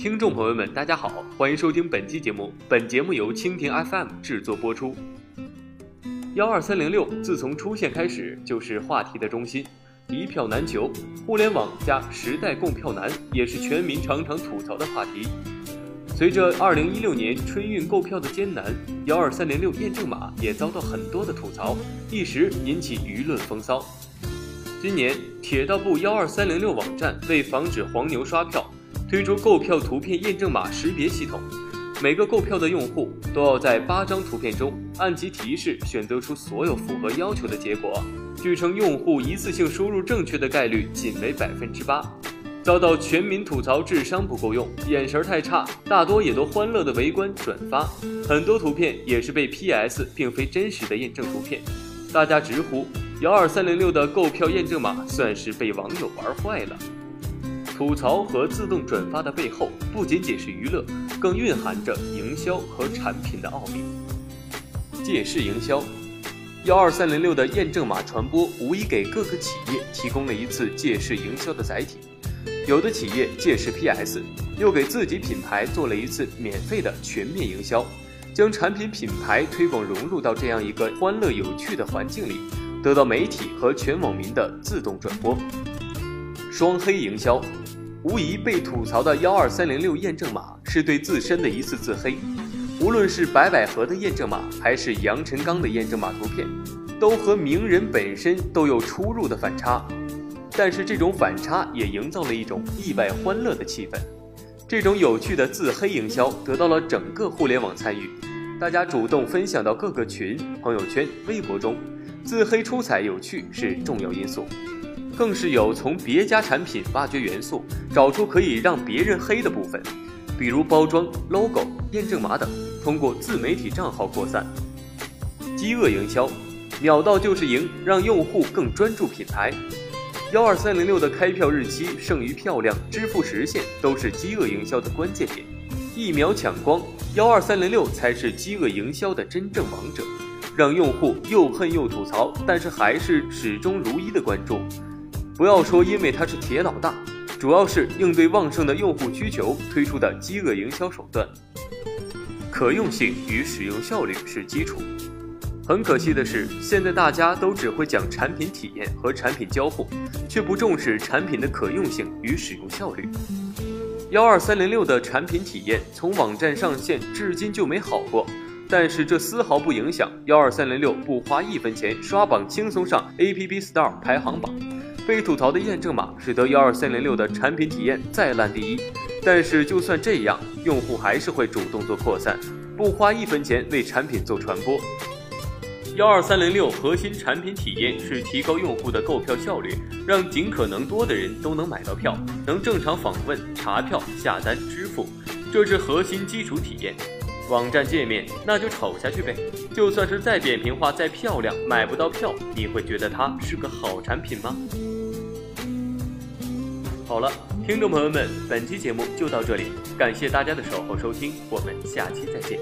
听众朋友们，大家好，欢迎收听本期节目。本节目由蜻蜓 FM 制作播出。幺二三零六自从出现开始，就是话题的中心，一票难求。互联网加时代供票难，也是全民常常吐槽的话题。随着二零一六年春运购票的艰难，幺二三零六验证码也遭到很多的吐槽，一时引起舆论风骚。今年，铁道部幺二三零六网站为防止黄牛刷票，推出购票图片验证码识别系统。每个购票的用户都要在八张图片中按其提示选择出所有符合要求的结果。据称，用户一次性输入正确的概率仅为百分之八。遭到全民吐槽智商不够用、眼神太差，大多也都欢乐的围观转发，很多图片也是被 PS 并非真实的验证图片，大家直呼幺二三零六的购票验证码算是被网友玩坏了。吐槽和自动转发的背后，不仅仅是娱乐，更蕴含着营销和产品的奥秘。借势营销，幺二三零六的验证码传播，无疑给各个企业提供了一次借势营销的载体。有的企业借势 PS，又给自己品牌做了一次免费的全面营销，将产品品牌推广融入到这样一个欢乐有趣的环境里，得到媒体和全网民的自动转播。双黑营销，无疑被吐槽的幺二三零六验证码是对自身的一次自黑。无论是白百合的验证码，还是杨晨刚的验证码图片，都和名人本身都有出入的反差。但是这种反差也营造了一种意外欢乐的气氛，这种有趣的自黑营销得到了整个互联网参与，大家主动分享到各个群、朋友圈、微博中，自黑出彩有趣是重要因素，更是有从别家产品挖掘元素，找出可以让别人黑的部分，比如包装、logo、验证码等，通过自媒体账号扩散。饥饿营销，秒到就是赢，让用户更专注品牌。幺二三零六的开票日期、剩余票量、支付时限都是饥饿营销的关键点，一秒抢光，幺二三零六才是饥饿营销的真正王者，让用户又恨又吐槽，但是还是始终如一的关注。不要说因为他是铁老大，主要是应对旺盛的用户需求推出的饥饿营销手段。可用性与使用效率是基础。很可惜的是，现在大家都只会讲产品体验和产品交互，却不重视产品的可用性与使用效率。幺二三零六的产品体验从网站上线至今就没好过，但是这丝毫不影响幺二三零六不花一分钱刷榜轻松上 App Store 排行榜。被吐槽的验证码使得幺二三零六的产品体验再烂第一，但是就算这样，用户还是会主动做扩散，不花一分钱为产品做传播。幺二三零六核心产品体验是提高用户的购票效率，让尽可能多的人都能买到票，能正常访问、查票、下单、支付，这是核心基础体验。网站界面那就丑下去呗，就算是再扁平化、再漂亮，买不到票，你会觉得它是个好产品吗？好了，听众朋友们，本期节目就到这里，感谢大家的守候收听，我们下期再见。